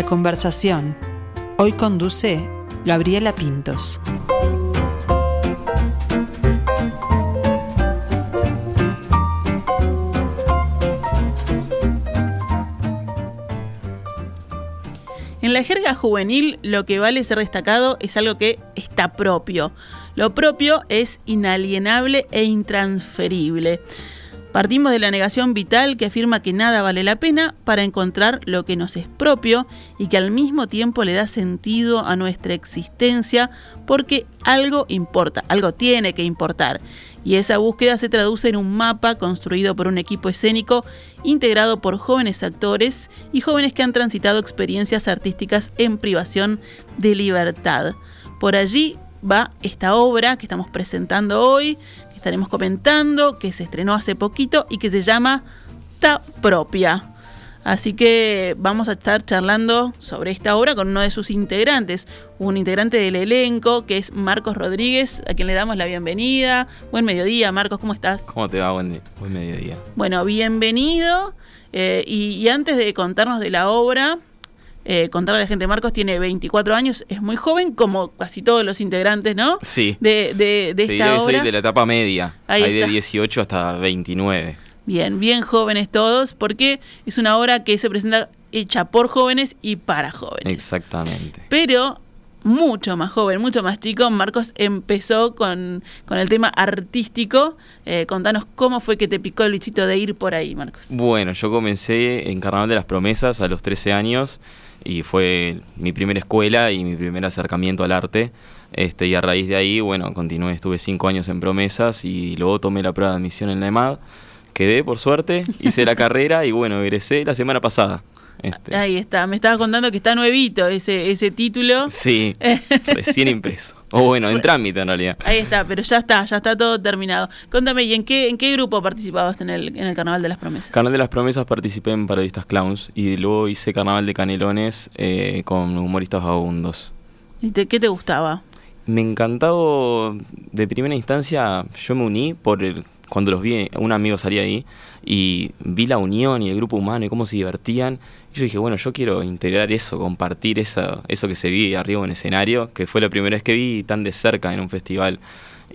La conversación. Hoy conduce Gabriela Pintos. En la jerga juvenil lo que vale ser destacado es algo que está propio. Lo propio es inalienable e intransferible. Partimos de la negación vital que afirma que nada vale la pena para encontrar lo que nos es propio y que al mismo tiempo le da sentido a nuestra existencia porque algo importa, algo tiene que importar. Y esa búsqueda se traduce en un mapa construido por un equipo escénico integrado por jóvenes actores y jóvenes que han transitado experiencias artísticas en privación de libertad. Por allí va esta obra que estamos presentando hoy, estaremos comentando, que se estrenó hace poquito y que se llama Ta Propia. Así que vamos a estar charlando sobre esta obra con uno de sus integrantes, un integrante del elenco que es Marcos Rodríguez, a quien le damos la bienvenida. Buen mediodía, Marcos, ¿cómo estás? ¿Cómo te va? Buen, buen mediodía. Bueno, bienvenido. Eh, y, y antes de contarnos de la obra, eh, contarle a la gente, Marcos tiene 24 años, es muy joven, como casi todos los integrantes, ¿no? Sí. De, de, de esta yo soy obra. de la etapa media, Ahí hay de está. 18 hasta 29. Bien, bien jóvenes todos, porque es una obra que se presenta hecha por jóvenes y para jóvenes. Exactamente. Pero mucho más joven, mucho más chico, Marcos empezó con, con el tema artístico. Eh, contanos cómo fue que te picó el bichito de ir por ahí, Marcos. Bueno, yo comencé en Carnaval de las Promesas a los 13 años y fue mi primera escuela y mi primer acercamiento al arte. Este, y a raíz de ahí, bueno, continué, estuve 5 años en Promesas y luego tomé la prueba de admisión en la EMAD. Quedé, por suerte, hice la carrera y bueno, egresé la semana pasada. Este, Ahí está, me estabas contando que está nuevito ese, ese título. sí, recién impreso. O bueno, en trámite en realidad. Ahí está, pero ya está, ya está todo terminado. Contame, ¿y en qué, en qué grupo participabas en el, en el Carnaval de las Promesas? Carnaval de las Promesas participé en Parodistas Clowns y luego hice Carnaval de Canelones eh, con humoristas vagabundos. ¿Y te- ¿Qué te gustaba? Me encantado, de primera instancia, yo me uní por el, cuando los vi, un amigo salía ahí y vi la unión y el grupo humano y cómo se divertían. Y yo dije, bueno, yo quiero integrar eso, compartir esa, eso que se vi arriba en escenario, que fue la primera vez que vi tan de cerca en un festival.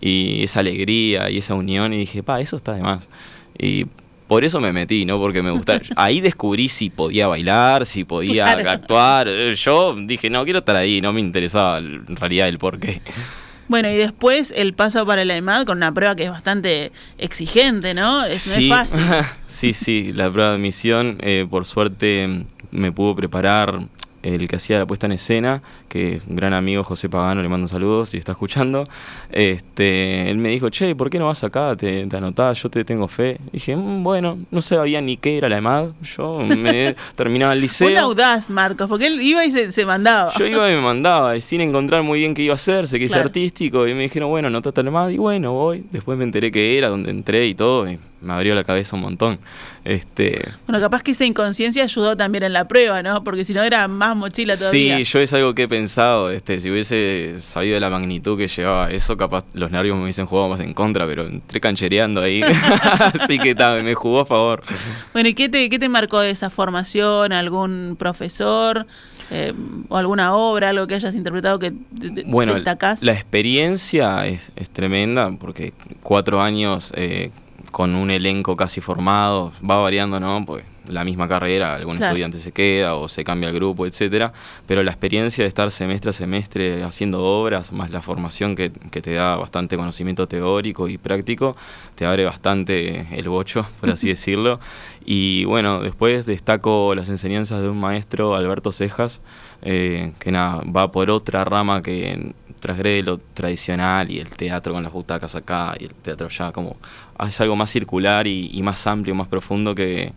Y esa alegría y esa unión, y dije, pa, eso está de más. Y por eso me metí, ¿no? Porque me gustaba. Ahí descubrí si podía bailar, si podía Claro. actuar. Yo dije, no, quiero estar ahí, no me interesaba en realidad el porqué. Bueno, y después el paso para la EMAD con una prueba que es bastante exigente, ¿no? Es, no es fácil. sí, sí, la prueba de admisión, eh, por suerte me pudo preparar el que hacía la puesta en escena, que es un gran amigo José Pagano, le mando saludos si está escuchando. Este, él me dijo, che, ¿por qué no vas acá? Te, te anotás, yo te tengo fe. dije, "Mm, bueno, no sabía ni qué era la EMAD. Yo me terminaba el Un liceo. audaz, Marcos, porque él iba y se, se mandaba. Yo iba y me mandaba, y sin encontrar muy bien qué iba a hacer, sé que hice Claro. artístico, y me dijeron, bueno, anotate la EMAD, y bueno, voy. Después me enteré que era, donde entré y todo, y me abrió la cabeza un montón. Este, Bueno, capaz que esa inconsciencia ayudó también en la prueba, ¿no? Porque si no era más mochila todavía. Sí, yo es algo que he pensado, este, si hubiese sabido la magnitud que llevaba eso, capaz los nervios me hubiesen jugado más en contra, pero entré canchereando ahí, así que ta, me jugó a favor. Bueno, ¿y qué te, qué te marcó de esa formación? ¿Algún profesor? eh, ¿O alguna obra? ¿Algo que hayas interpretado que te- Bueno, destacás? la experiencia es, es tremenda, porque cuatro años eh, con un elenco casi formado, va variando, ¿no? Pues la misma carrera, algún Claro. estudiante se queda o se cambia el grupo, etcétera. Pero la experiencia de estar semestre a semestre haciendo obras, más la formación que, que te da bastante conocimiento teórico y práctico, te abre bastante el bocho, por así decirlo. Y bueno, después destaco las enseñanzas de un maestro, Alberto Cejas, eh, que nada, va por otra rama que transgrede lo tradicional y el teatro con las butacas acá y el teatro allá, como es algo más circular y, y más amplio, más profundo que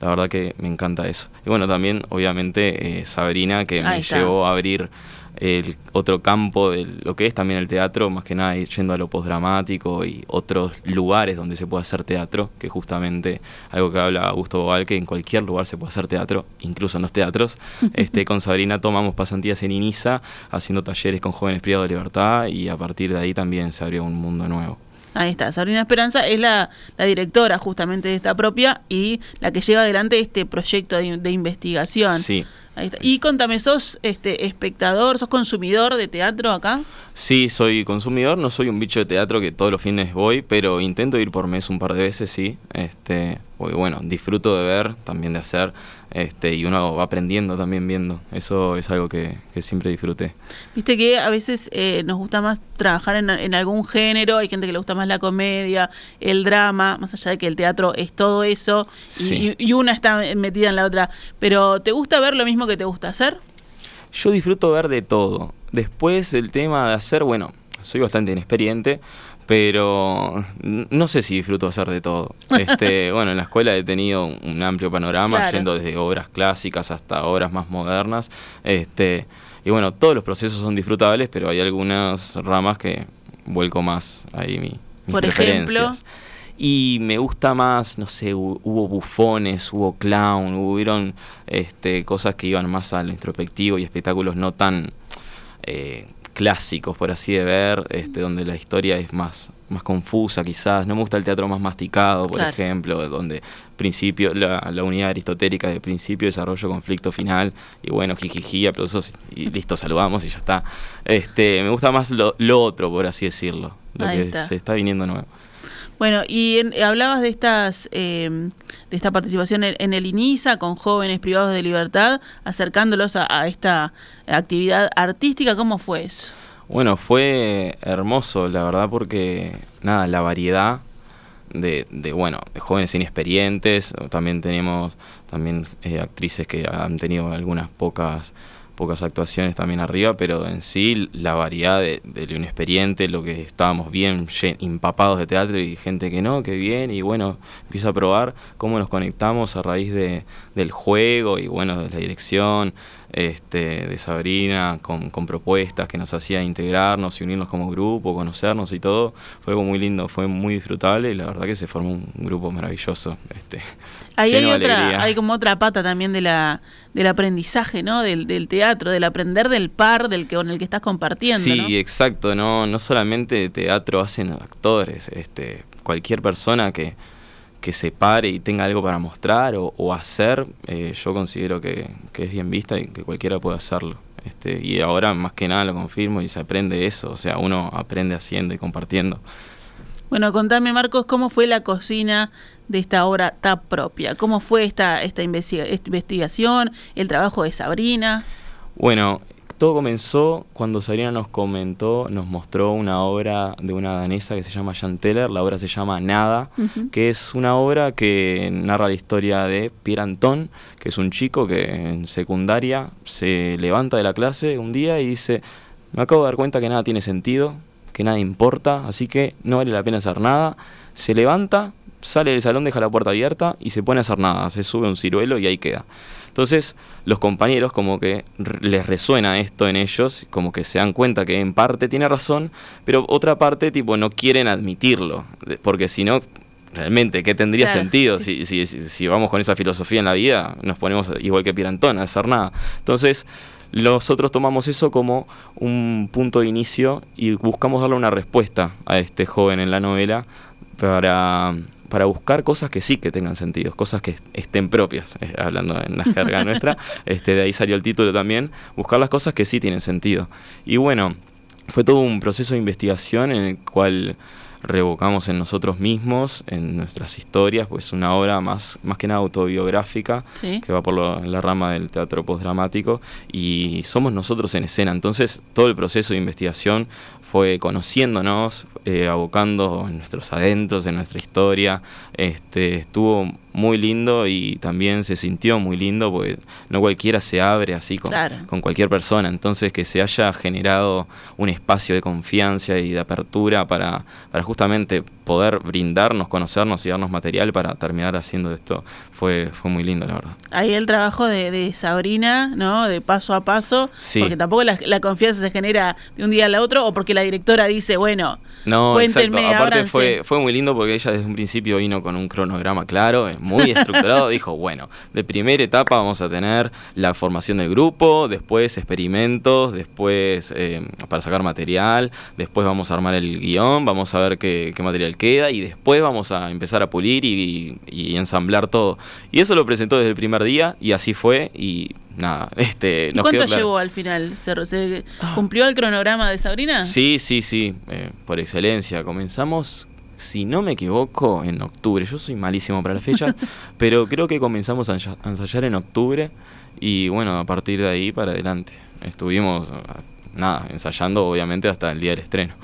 la verdad que me encanta eso. Y bueno, también obviamente eh, Sabrina que Ahí me está. llevó a abrir el otro campo de lo que es también el teatro, más que nada yendo a lo postdramático y otros lugares donde se puede hacer teatro, que justamente algo que habla Augusto Boal, que en cualquier lugar se puede hacer teatro, incluso en los teatros. este Con Sabrina tomamos pasantías en Inisa, haciendo talleres con jóvenes privados de libertad y a partir de ahí también se abrió un mundo nuevo. Ahí está, Sabrina Esperanza es la, la directora justamente de esta propia y la que lleva adelante este proyecto de, de investigación. Sí. Ahí está. Y contame, ¿sos este espectador, sos consumidor de teatro acá? Sí, soy consumidor, no soy un bicho de teatro que todos los fines voy, pero intento ir por mes un par de veces, sí. Este, porque bueno, disfruto de ver, también de hacer, este, y uno va aprendiendo también viendo. Eso es algo que, que siempre disfruté. Viste que a veces eh, nos gusta más trabajar en, en algún género, hay gente que le gusta más la comedia, el drama, más allá de que el teatro es todo eso, Sí. y, y una está metida en la otra. Pero ¿te gusta ver lo mismo que te gusta hacer? Yo disfruto ver de todo. Después el tema de hacer, bueno, soy bastante inexperiente, pero no sé si disfruto hacer de todo. Este, bueno, en la escuela he tenido un amplio panorama, Claro. yendo desde obras clásicas hasta obras más modernas. Este, y bueno, todos los procesos son disfrutables, pero hay algunas ramas que vuelco más ahí mi, mis Por ejemplo. preferencias. Y me gusta más, no sé, hu- hubo bufones, hubo clown, hubieron este, cosas que iban más al introspectivo y espectáculos no tan eh, clásicos, por así de ver, este, donde la historia es más, más confusa quizás. No me gusta el teatro más masticado, por Claro. ejemplo, donde principio, la, la unidad aristotélica de principio, desarrollo, conflicto final, y bueno, jijiji, aplausos y listo, saludamos y ya está. Este, me gusta más lo, lo otro, por así decirlo, lo Ahí que está. se está viniendo nuevo. Bueno, y en- hablabas de estas eh, de esta participación en, el INISA con jóvenes privados de libertad, acercándolos a, a esta actividad artística. ¿Cómo fue eso? Bueno, fue hermoso, la verdad, porque nada, la variedad de, de, bueno, de jóvenes inexperientes, también tenemos también eh, actrices que han tenido algunas pocas pocas actuaciones también arriba, pero en sí la variedad de, de lo inexperiente, lo que estábamos bien empapados de teatro y gente que no, que bien, y bueno, empiezo a probar cómo nos conectamos a raíz de, del juego y bueno, de la dirección este, de Sabrina, con, con propuestas que nos hacía integrarnos y unirnos como grupo, conocernos y todo. Fue algo muy lindo, fue muy disfrutable y la verdad que se formó un grupo maravilloso. Este, Ahí hay de otra, hay como otra pata también de la del aprendizaje, ¿no? Del, del teatro, del aprender del par del que con el que estás compartiendo, Sí, ¿no? exacto, no, no solamente teatro hacen actores, este, cualquier persona que, que se pare y tenga algo para mostrar o, o hacer, eh, yo considero que, que es bien vista y que cualquiera puede hacerlo. Este, y ahora más que nada lo confirmo y se aprende eso, o sea, uno aprende haciendo y compartiendo. Bueno, contame, Marcos, ¿cómo fue la cocina de esta obra TAP propia? ¿Cómo fue esta, esta investigación, el trabajo de Sabrina? Bueno, todo comenzó cuando Sabrina nos comentó, nos mostró una obra de una danesa que se llama Jan Teller, la obra se llama Nada, que es una obra que narra la historia de Pierre Anton, que es un chico que en secundaria se levanta de la clase un día y dice, me acabo de dar cuenta que nada tiene sentido, que nada importa, así que no vale la pena hacer nada. Se levanta, sale del salón, deja la puerta abierta y se pone a hacer nada, se sube un ciruelo y ahí queda. Entonces, los compañeros como que les resuena esto en ellos, como que se dan cuenta que en parte tiene razón, pero otra parte tipo no quieren admitirlo, porque si no, realmente, ¿qué tendría Claro. sentido? Si, si, si, si vamos con esa filosofía en la vida, nos ponemos igual que Pirantón a hacer nada. Entonces, nosotros tomamos eso como un punto de inicio y buscamos darle una respuesta a este joven en la novela para, para buscar cosas que sí que tengan sentido, cosas que estén propias, eh, hablando en la jerga nuestra, este, de ahí salió el título también, buscar las cosas que sí tienen sentido. Y bueno, fue todo un proceso de investigación en el cual revocamos en nosotros mismos, en nuestras historias, pues una obra más, más que nada autobiográfica, Sí. que va por lo- la rama del teatro postdramático, y somos nosotros en escena. Entonces, todo el proceso de investigación fue conociéndonos, eh, abocando en nuestros adentros, en nuestra historia. Este, estuvo muy lindo y también se sintió muy lindo, porque no cualquiera se abre así con, Claro. con cualquier persona. Entonces, que se haya generado un espacio de confianza y de apertura para, para justamente poder brindarnos, conocernos y darnos material para terminar haciendo esto, fue, fue muy lindo, la verdad. Ahí el trabajo de, de Sabrina, ¿no? De paso a paso, Sí. porque tampoco la, la confianza se genera de un día al otro o porque la directora dice, bueno, No, Cuéntenme, exacto. Aparte fue, fue muy lindo porque ella desde un principio vino con un cronograma claro, muy estructurado. Dijo, bueno, de primera etapa vamos a tener la formación del grupo, después experimentos, después eh, para sacar material, después vamos a armar el guion, vamos a ver qué, qué material queda y después vamos a empezar a pulir y, y ensamblar todo. Y eso lo presentó desde el primer día y así fue y nada, este... ¿Y cuánto llevó al final? ¿Se, cumplió el cronograma de Sabrina? Sí, sí, sí, eh, por excelencia. Comenzamos, si no me equivoco, en octubre. Yo soy malísimo para las fechas, pero creo que comenzamos a ensayar en octubre y bueno, a partir de ahí para adelante. Estuvimos, nada, ensayando obviamente hasta el día del estreno.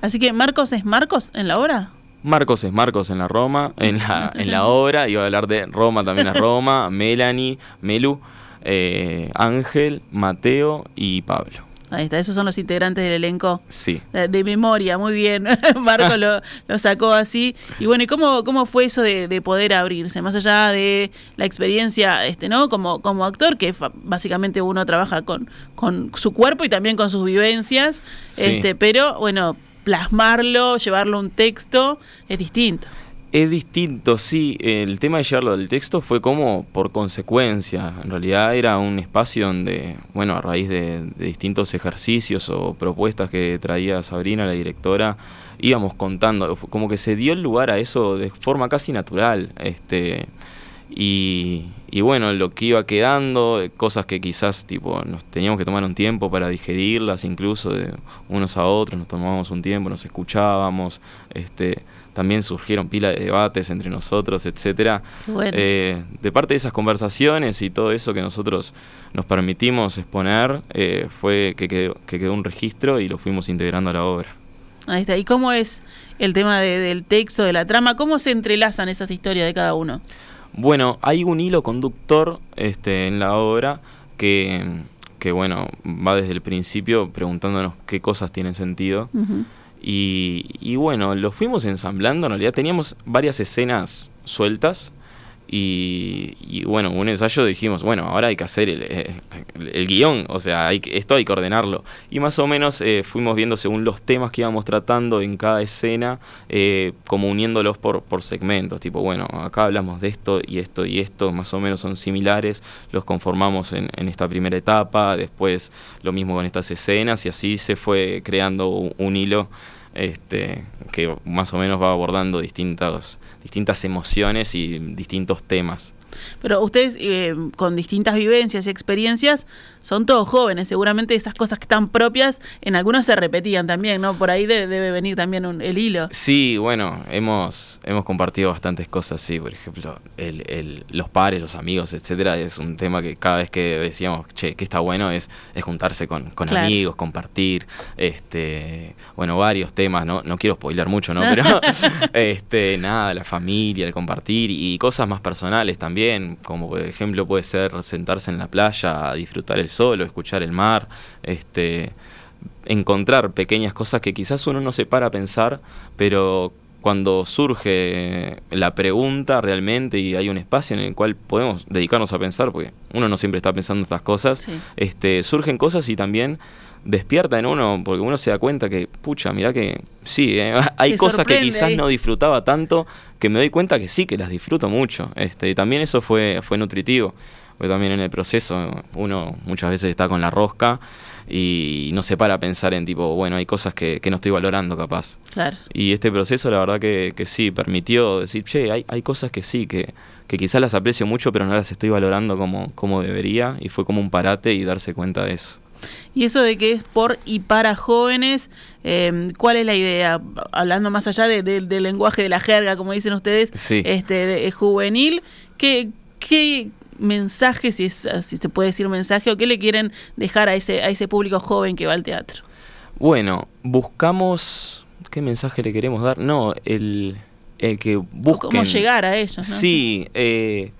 Así que Marcos es Marcos en la obra. Marcos es Marcos en la Roma, en la, en la obra, iba a hablar de Roma también a Roma, Melanie, Melu, eh, Ángel, Mateo y Pablo. Ahí está, esos son los integrantes del elenco. Sí. De, memoria, muy bien. Marco lo, sacó así. Y bueno, ¿y cómo, cómo fue eso de, poder abrirse? Más allá de la experiencia, este, ¿no? Como, como actor, que básicamente uno trabaja con, con su cuerpo y también con sus vivencias. Este, pero bueno, plasmarlo, llevarlo a un texto, es distinto. Es distinto, sí. El tema de llevarlo al texto fue como por consecuencia. En realidad era un espacio donde, bueno, a raíz de, distintos ejercicios o propuestas que traía Sabrina, la directora, íbamos contando. Como que se dio el lugar a eso de forma casi natural. Este, y, y bueno, lo que iba quedando, cosas que quizás tipo nos teníamos que tomar un tiempo para digerirlas, incluso de unos a otros, nos tomábamos un tiempo, nos escuchábamos, este también surgieron pila de debates entre nosotros, etcétera. Eh, de parte de esas conversaciones y todo eso que nosotros nos permitimos exponer, eh, fue que quedó, que quedó un registro y lo fuimos integrando a la obra. Ahí está. ¿Y cómo es el tema del texto, de la trama? ¿Cómo se entrelazan esas historias de cada uno? Bueno, hay un hilo conductor este, en la obra que, que, bueno, va desde el principio preguntándonos qué cosas tienen sentido. Y, y, bueno, lo fuimos ensamblando, en realidad teníamos varias escenas sueltas y, bueno, un ensayo dijimos, bueno, ahora hay que hacer el, guion, o sea, hay esto hay que ordenarlo. Y más o menos eh, fuimos viendo según los temas que íbamos tratando en cada escena, eh, como uniéndolos por, por segmentos, tipo, bueno, acá hablamos de esto y esto y esto, más o menos son similares, los conformamos en, en esta primera etapa, después lo mismo con estas escenas y así se fue creando un hilo este, que más o menos va abordando distintas emociones y distintos temas. Pero ustedes, eh, con distintas vivencias y experiencias, son todos jóvenes. Seguramente esas cosas que están propias, en algunos se repetían también, ¿no? Por ahí debe venir también el hilo. Sí, bueno, hemos, hemos compartido bastantes cosas, sí. Por ejemplo, el, los pares, los amigos, etcétera, es un tema que cada vez que decíamos, che, que está bueno, es, es juntarse con, con amigos, compartir, este, bueno, varios temas, ¿no? No quiero spoiler mucho, ¿no? Pero, este, nada, la familia, el compartir y cosas más personales también como por ejemplo puede ser sentarse en la playa a disfrutar el sol o escuchar el mar, este, encontrar pequeñas cosas que quizás uno no se para a pensar, pero cuando surge la pregunta realmente y hay un espacio en el cual podemos dedicarnos a pensar, porque uno no siempre está pensando estas cosas, este, surgen cosas y también despierta en uno, porque uno se da cuenta que, pucha, mira que sí, eh, hay cosas que quizás no disfrutaba tanto, que me doy cuenta que sí, que las disfruto mucho. Este, y también eso fue, fue nutritivo, porque también en el proceso uno muchas veces está con la rosca y no se para a pensar en tipo, bueno, hay cosas que, no estoy valorando capaz. Claro. Y este proceso la verdad que, que sí, permitió decir, che, hay, hay cosas que sí, que, que quizás las aprecio mucho, pero no las estoy valorando como, como debería, y fue como un parate y darse cuenta de eso. Y eso de que es por y para jóvenes, em, ¿cuál es la idea? Hablando más allá del lenguaje de la jerga, como dicen ustedes, este, juvenil, ¿qué, qué mensaje, si, si se puede decir mensaje, o qué le quieren dejar a ese, a ese público joven que va al teatro? Bueno, buscamos... ¿Qué mensaje le queremos dar? No, el, el que busquen... ¿Cómo llegar a ellos? ¿no? Sí, eh,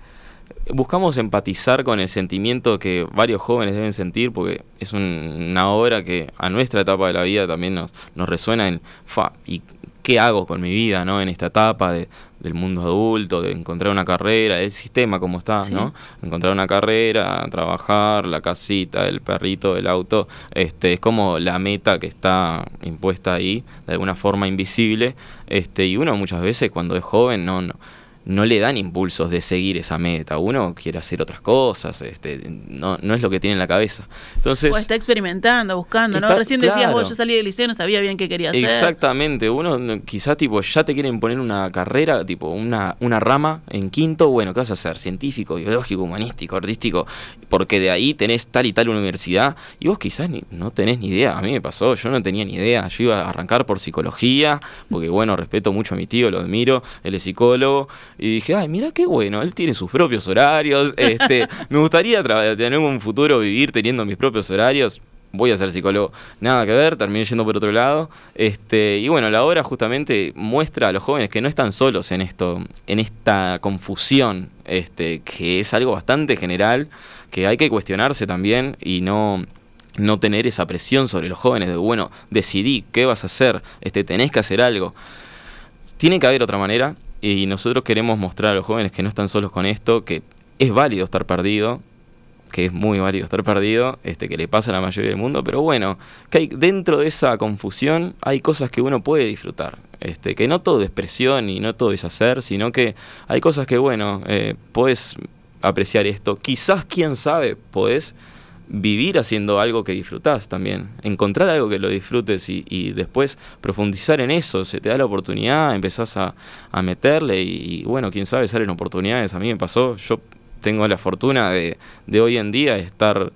buscamos empatizar con el sentimiento que varios jóvenes deben sentir, porque es una obra que a nuestra etapa de la vida también nos, nos resuena en, fa, ¿y qué hago con mi vida, ¿no? En esta etapa de, del mundo adulto, de encontrar una carrera, el sistema como está, ¿no? Encontrar una carrera, trabajar, la casita, el perrito, el auto, este, es como la meta que está impuesta ahí, de alguna forma invisible, este, y uno muchas veces cuando es joven no, no no le dan impulsos de seguir esa meta. Uno quiere hacer otras cosas, este, no, no es lo que tiene en la cabeza. Entonces, o está experimentando, buscando, ¿no? Recién decías vos, yo salí del liceo, no sabía bien qué quería hacer. Exactamente, uno quizás tipo ya te quieren poner una carrera, tipo una, una rama en quinto, bueno, ¿qué vas a hacer? Científico, biológico, humanístico, artístico, porque de ahí tenés tal y tal universidad y vos quizás ni, no tenés ni idea. A mí me pasó, yo no tenía ni idea. Yo iba a arrancar por psicología, porque bueno, respeto mucho a mi tío, lo admiro, él es psicólogo y dije, ay, mira qué bueno, él tiene sus propios horarios, este, me gustaría tener un futuro, vivir teniendo mis propios horarios, voy a ser psicólogo, nada que ver, terminé yendo por otro lado. Este, y bueno, la obra justamente muestra a los jóvenes que no están solos en esto, en esta confusión, este, que es algo bastante general, que hay que cuestionarse también y no no tener esa presión sobre los jóvenes de bueno, decidí qué vas a hacer, este tenés que hacer algo. Tiene que haber otra manera y nosotros queremos mostrar a los jóvenes que no están solos con esto, que es válido estar perdido, que es muy válido estar perdido, este, que le pasa a la mayoría del mundo, pero bueno, que hay, dentro de esa confusión hay cosas que uno puede disfrutar. Este, que no todo es presión y no todo es hacer, sino que hay cosas que, bueno, eh, puedes apreciar esto. Quizás, quién sabe, podés vivir haciendo algo que disfrutás también, encontrar algo que lo disfrutes y, después profundizar en eso, se te da la oportunidad, empezás a, meterle y, bueno, quién sabe, salen oportunidades, a mí me pasó, yo tengo la fortuna de, de hoy en día estar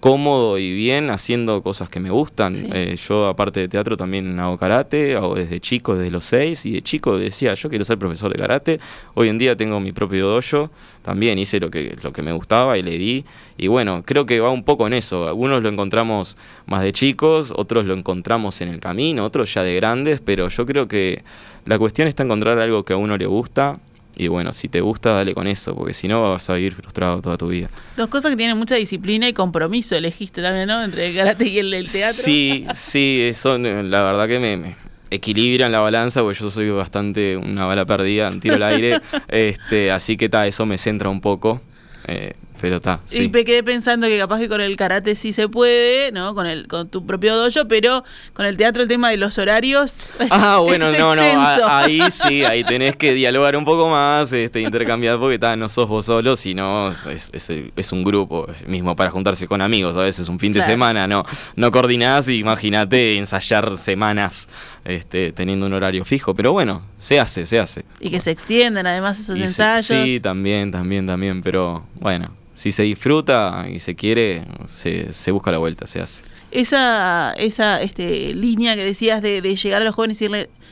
cómodo y bien haciendo cosas que me gustan. Eh, yo, aparte de teatro, también hago karate, hago desde chico, desde los seis, y de chico decía, yo quiero ser profesor de karate. Hoy en día tengo mi propio dojo, también hice lo que, lo que me gustaba y le di. Y bueno, creo que va un poco en eso. Algunos lo encontramos más de chicos, otros lo encontramos en el camino, otros ya de grandes, pero yo creo que la cuestión está encontrar algo que a uno le gusta y bueno, si te gusta, dale con eso, porque si no vas a vivir frustrado toda tu vida. Dos cosas que tienen mucha disciplina y compromiso elegiste también, ¿no? Entre el karate y el, teatro. Sí, sí, son la verdad que me, equilibran la balanza, porque yo soy bastante una bala perdida, tiro al aire, este, así que ta, eso me centra un poco. Eh, pero está. Y me quedé pensando que capaz que con el karate sí se puede, ¿no? Con el con tu propio dojo, pero con el teatro el tema de los horarios. Ah, bueno, no, no. ahí sí, ahí tenés que dialogar un poco más, este, intercambiar, porque ta, no sos vos solo, sino es, es, un grupo mismo para juntarse con amigos. A veces un fin de semana, no, no coordinás, imagínate ensayar semanas este, teniendo un horario fijo. Pero bueno, se hace, se hace. Y que se extienden además esos ensayos. sí, también, también, también. Pero bueno, si se disfruta y se quiere, se, se busca la vuelta, se hace. Esa, esa este, línea que decías de, de llegar a los jóvenes y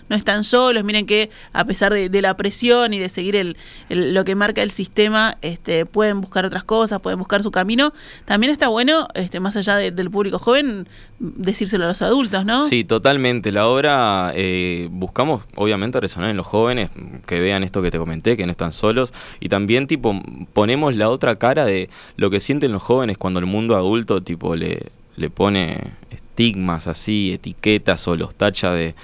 no están solos, miren que a pesar de, la presión y de seguir el, lo que marca el sistema, este, pueden buscar otras cosas, pueden buscar su camino. También está bueno, este, más allá del público joven, decírselo a los adultos, ¿no? Sí, totalmente. La obra eh, buscamos, obviamente, resonar en los jóvenes, que vean esto que te comenté, que no están solos, y también, tipo, ponemos la otra cara de lo que sienten los jóvenes cuando el mundo adulto, tipo, le, le pone estigmas así, etiquetas o los tacha de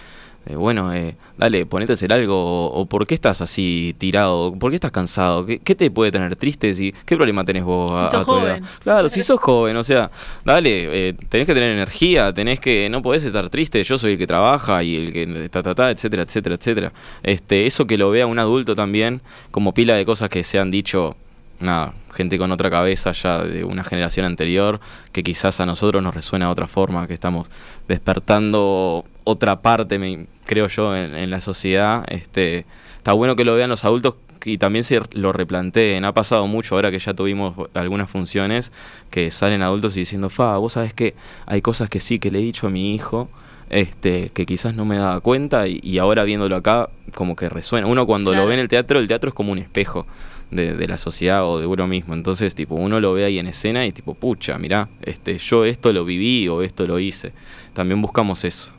eh, bueno, eh, dale, ponete a hacer algo, o, por qué estás así tirado, por qué estás cansado, qué, te puede tener triste, qué problema tenés vos a, tu edad. Claro, si sos joven, o sea, dale, eh, tenés que tener energía, tenés que, no podés estar triste, yo soy el que trabaja y el que ta, ta, ta, etcétera, etcétera, etcétera. Este, eso que lo vea un adulto también, como pila de cosas que se han dicho nada, gente con otra cabeza ya de una generación anterior, que quizás a nosotros nos resuena de otra forma, que estamos despertando otra parte, me, creo yo, en, la sociedad. Este, está bueno que lo vean los adultos y también se lo replanteen. Ha pasado mucho ahora que ya tuvimos algunas funciones que salen adultos y diciendo, fa, vos sabés que hay cosas que sí, que le he dicho a mi hijo. Este, que quizás no me daba cuenta y, ahora viéndolo acá como que resuena. Uno cuando lo ve en el teatro, el teatro es como un espejo de, la sociedad o de uno mismo. Entonces, tipo, uno lo ve ahí en escena y tipo, pucha, mirá, este, yo esto lo viví o esto lo hice. También buscamos eso.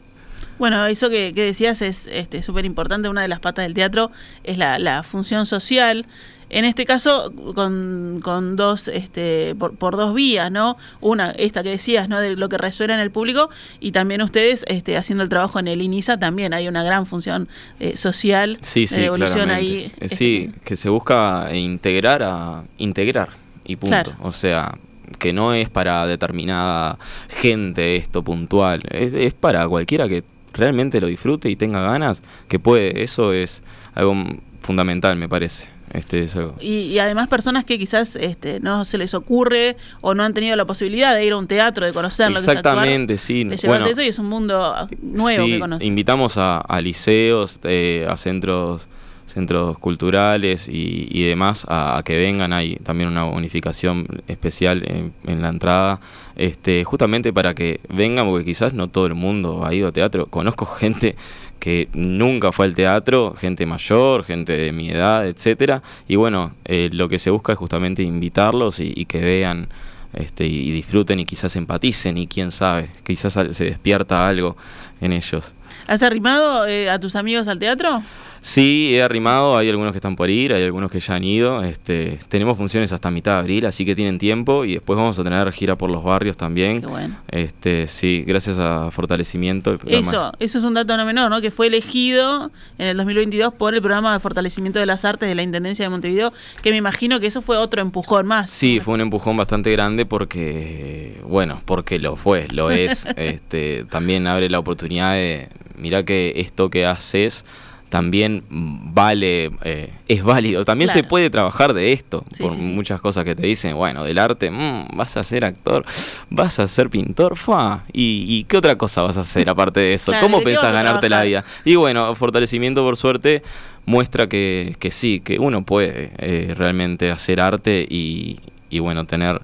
Bueno, eso que, decías es súper este, importante. Una de las patas del teatro es la, la función social. En este caso, con, con dos, este, por, por, dos vías, ¿no? Una, esta que decías, ¿no? De lo que resuena en el público y también ustedes este, haciendo el trabajo en el INISA también hay una gran función eh, social sí, sí, de evolución ahí. Eh, sí, este, que se busca integrar a integrar y punto. O sea, que no es para determinada gente esto puntual, es, es para cualquiera que realmente lo disfrute y tenga ganas, que puede, eso es algo fundamental, me parece. Este, es algo. Y, y además personas que quizás este, no se les ocurre o no han tenido la posibilidad de ir a un teatro, de conocerlo, Exactamente, sí. Les Bueno, eso y es un mundo nuevo sí, que conocen. invitamos a, a liceos, eh, a centros centros culturales y, y demás a, a que vengan. Hay también una bonificación especial en, en la entrada, este, justamente para que vengan, porque quizás no todo el mundo ha ido a teatro. Conozco gente que nunca fue al teatro, gente mayor, gente de mi edad, etcétera. Y bueno, eh, lo que se busca es justamente invitarlos y, y que vean este, y, disfruten y quizás empaticen y quién sabe, quizás se despierta algo en ellos. ¿Has arrimado eh, a tus amigos al teatro? Sí, he arrimado, hay algunos que están por ir, hay algunos que ya han ido. Este, tenemos funciones hasta mitad de abril, así que tienen tiempo y después vamos a tener gira por los barrios también. Qué bueno. Este, sí, gracias a fortalecimiento. Eso, eso es un dato no menor, ¿no? Que fue elegido en el 2022 por el programa de fortalecimiento de las artes de la Intendencia de Montevideo, que me imagino que eso fue otro empujón más. Sí, fue un empujón bastante grande porque, bueno, porque lo fue, lo es. este, también abre la oportunidad de, mira que esto que haces también vale, eh, es válido. También se puede trabajar de esto, Sí, por sí, sí. muchas cosas que te dicen, bueno, del arte, mm, vas a ser actor, vas a ser pintor, fa, ¿Y, y qué otra cosa vas a hacer aparte de eso? Claro, ¿Cómo ¿de qué pensás ganarte la vida? Y bueno, fortalecimiento por suerte muestra que, que sí, que uno puede eh, realmente hacer arte y, y bueno, tener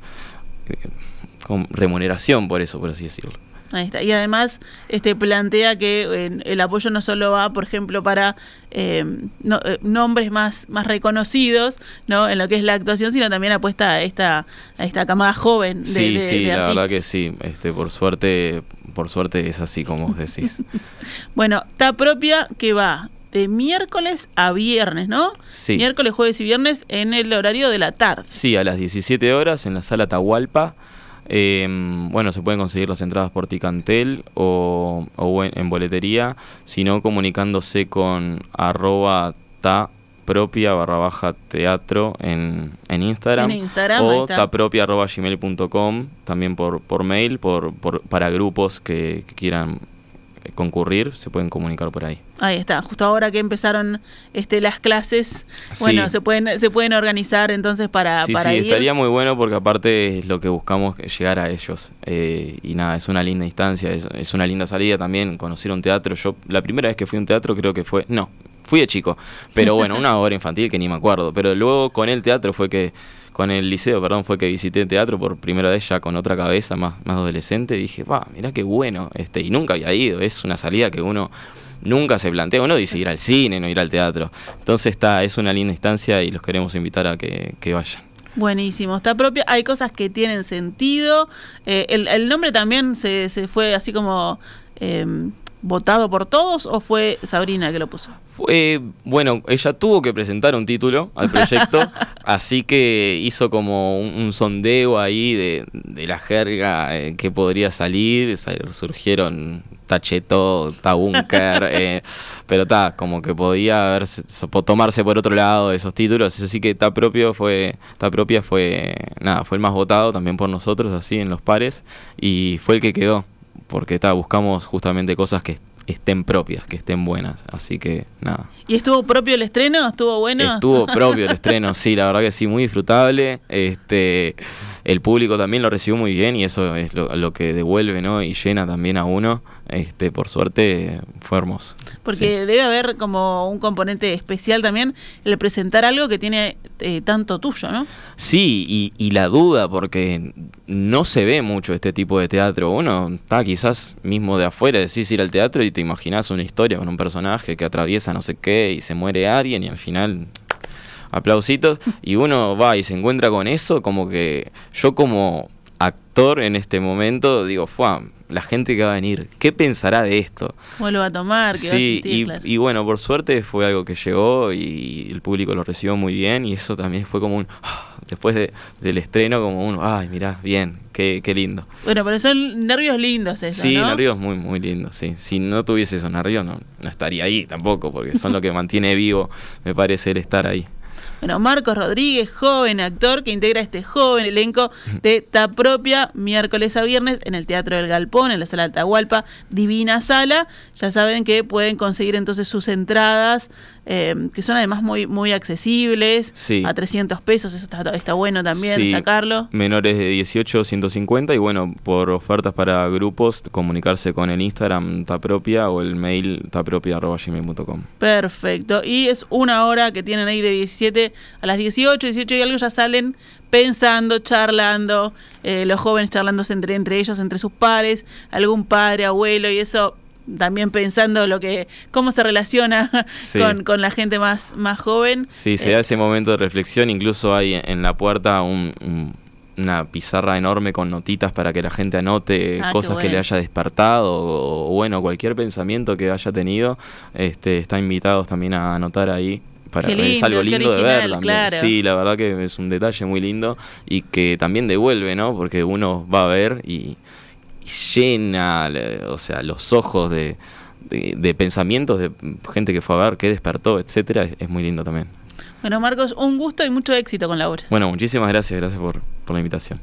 eh, con remuneración por eso, por así decirlo. Ahí está. Y además este plantea que eh, el apoyo no solo va, por ejemplo, para eh, no- eh, nombres más, más reconocidos ¿no? en lo que es la actuación, sino también apuesta a esta, a esta camada joven de, sí, de- sí, de la verdad que sí. Este, por suerte, por suerte es así como vos decís. Bueno, está propia que va de miércoles a viernes, ¿no? Sí. Miércoles, jueves y viernes en el horario de la tarde. Sí, a las 17 horas en la sala Tahualpa. Eh, bueno, se pueden conseguir las entradas por Ticantel o, o en, en boletería, sino comunicándose con arroba ta propia barra baja teatro en, en Instagram, En Instagram, ahí o tapropia arroba gmail.com también por, por mail por, por- para grupos que, que quieran concurrir se pueden comunicar por ahí. Ahí está, justo ahora que empezaron este, las clases, Sí. bueno, se pueden, se pueden organizar entonces para, Sí, para sí, ir. estaría muy bueno porque aparte es lo que buscamos llegar a ellos. Eh, y nada, es una linda instancia, es, es una linda salida también, conocer un teatro. Yo la primera vez que fui a un teatro creo que fue, no, fui de chico, pero bueno, una obra infantil que ni me acuerdo. Pero luego con el teatro fue que, con el liceo, perdón, fue que visité teatro por primera vez ya con otra cabeza más, más adolescente. Dije, va, mirá qué bueno, este, y nunca había ido, es una salida que uno nunca se plantea, uno dice ir al cine, no ir al teatro. Entonces está, es una linda instancia y los queremos invitar a que, vayan. Buenísimo, está propia. Hay cosas que tienen sentido. Eh, el, nombre también se, se fue así como eh, votado por todos o fue Sabrina que lo puso. Fue, bueno, ella tuvo que presentar un título al proyecto, así que hizo como un, un sondeo ahí de, de la jerga eh, que podría salir, Sal- surgieron Tacheto, Tabunker, eh, pero está, como que podía haberse, so- po- tomarse por otro lado esos títulos, así que Ta propio fue, Ta propia fue, nada, fue el más votado también por nosotros, así en los pares, y fue el que quedó, porque ta, buscamos justamente cosas que estén propias, que estén buenas, así que nada. ¿Y estuvo propio el estreno? ¿Estuvo bueno? Estuvo propio el estreno, sí, la verdad que sí, muy disfrutable. Este, el público también lo recibió muy bien y eso es lo, lo que devuelve, ¿no? Y llena también a uno. Este, por suerte fue hermoso. Porque debe haber como un componente especial también el presentar algo que tiene eh, tanto tuyo, ¿no? Sí, y, y la duda, porque no se ve mucho este tipo de teatro. Uno está quizás mismo de afuera, decís ir al teatro y te imaginas una historia con un personaje que atraviesa no sé qué y se muere alguien y al final aplausitos y uno va y se encuentra con eso como que yo como actor en este momento digo, fue la gente que va a venir, ¿qué pensará de esto? ¿Cómo lo va a tomar? ¿Qué va a Sí, sentir? y, Claro. y bueno, por suerte fue algo que llegó y el público lo recibió muy bien y eso también fue como un, después de- del estreno, como uno, ay, mirá, bien, qué, qué lindo. Bueno, pero son nervios lindos eso, sí, ¿no? nervios muy, muy lindos, sí. Si no tuviese esos nervios no, no estaría ahí tampoco, porque son lo que mantiene vivo, me parece, el estar ahí. Bueno, Marcos Rodríguez, joven actor que integra este joven elenco de Ta Propia, miércoles a viernes en el Teatro del Galpón, en la Sala Atahualpa, Divina Sala. Ya saben que pueden conseguir entonces sus entradas eh, que son además muy, muy accesibles, a 300 pesos, eso está, está bueno también, sí. destacarlo. Menores de 18, 150 y bueno, por ofertas para grupos, comunicarse con el Instagram tapropia o el mail tapropia.gmail.com. Perfecto, y es una hora que tienen ahí de 17 a las 18, 18 y algo ya salen pensando, charlando, eh, los jóvenes charlándose entre, entre ellos, entre sus pares, algún padre, abuelo y eso también pensando lo que cómo se relaciona con, la gente más, más joven. Sí, se da eh, ese momento de reflexión, incluso hay en la puerta una pizarra enorme con notitas para que la gente anote ah, cosas que le haya despertado o, bueno, cualquier pensamiento que haya tenido, este, está invitados también a anotar ahí. Para, es algo lindo de ver también. Sí, la verdad que es un detalle muy lindo y que también devuelve, ¿no? Porque uno va a ver y, llena, o sea, los ojos de, de, pensamientos de gente que fue a ver, que despertó, etcétera, es, muy lindo también. Bueno, Marcos, un gusto y mucho éxito con la obra. Bueno, muchísimas gracias, gracias por, por la invitación.